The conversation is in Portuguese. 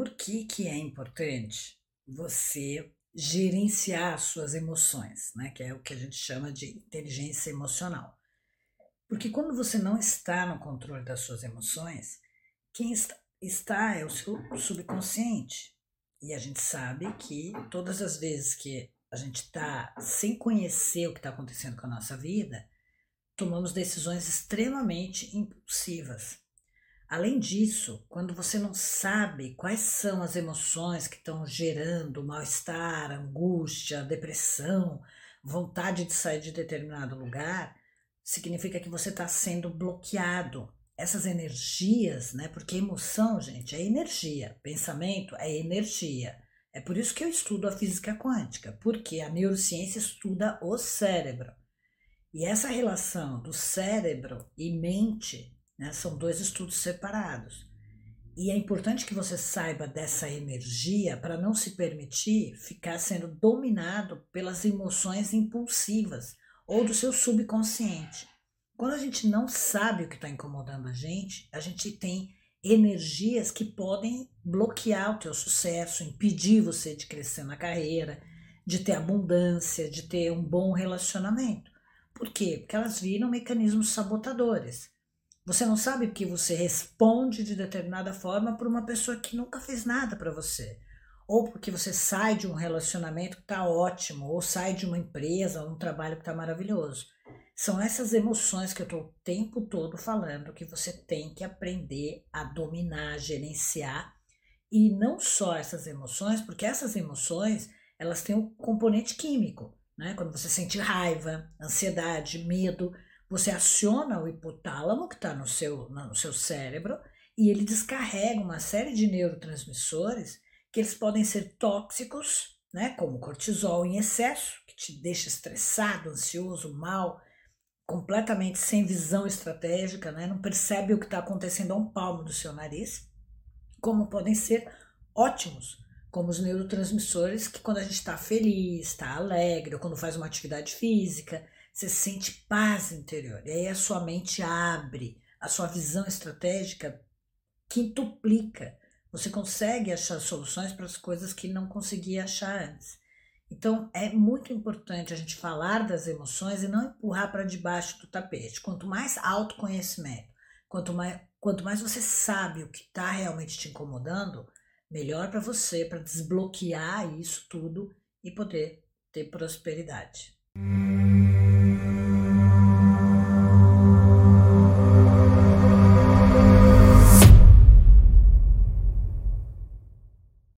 por que, que é importante você gerenciar suas emoções, né? que é o que a gente chama de inteligência emocional. Porque quando você não está no controle das suas emoções, quem está é o seu subconsciente. E a gente sabe que todas as vezes que a gente está sem conhecer o que está acontecendo com a nossa vida, tomamos decisões extremamente impulsivas. Além disso, quando você não sabe quais são as emoções que estão gerando mal-estar, angústia, depressão, vontade de sair de determinado lugar, significa que você está sendo bloqueado. Essas energias, né? Porque emoção, gente, é energia, pensamento é energia. É por isso que eu estudo a física quântica, porque a neurociência estuda o cérebro. E essa relação do cérebro e mente né? São dois estudos separados. E é importante que você saiba dessa energia para não se permitir ficar sendo dominado pelas emoções impulsivas ou do seu subconsciente. Quando a gente não sabe o que está incomodando a gente, a gente tem energias que podem bloquear o teu sucesso, impedir você de crescer na carreira, de ter abundância, de ter um bom relacionamento. Por quê? Porque elas viram mecanismos sabotadores. Você não sabe porque você responde de determinada forma por uma pessoa que nunca fez nada para você. Ou porque você sai de um relacionamento que está ótimo, ou sai de uma empresa, ou um trabalho que está maravilhoso. São essas emoções que eu estou o tempo todo falando que você tem que aprender a dominar, gerenciar. E não só essas emoções, porque essas emoções elas têm um componente químico. Né? Quando você sente raiva, ansiedade, medo, você aciona o hipotálamo que está no seu, no seu cérebro e ele descarrega uma série de neurotransmissores que eles podem ser tóxicos, né, como cortisol em excesso, que te deixa estressado, ansioso, mal, completamente sem visão estratégica, né, não percebe o que está acontecendo a um palmo do seu nariz, como podem ser ótimos, como os neurotransmissores que quando a gente está feliz, está alegre, ou quando faz uma atividade física, você sente paz interior. E aí a sua mente abre, a sua visão estratégica quintuplica. Você consegue achar soluções para as coisas que não conseguia achar antes. Então é muito importante a gente falar das emoções e não empurrar para debaixo do tapete. Quanto mais autoconhecimento, quanto mais, quanto mais você sabe o que está realmente te incomodando, melhor para você, para desbloquear isso tudo e poder ter prosperidade.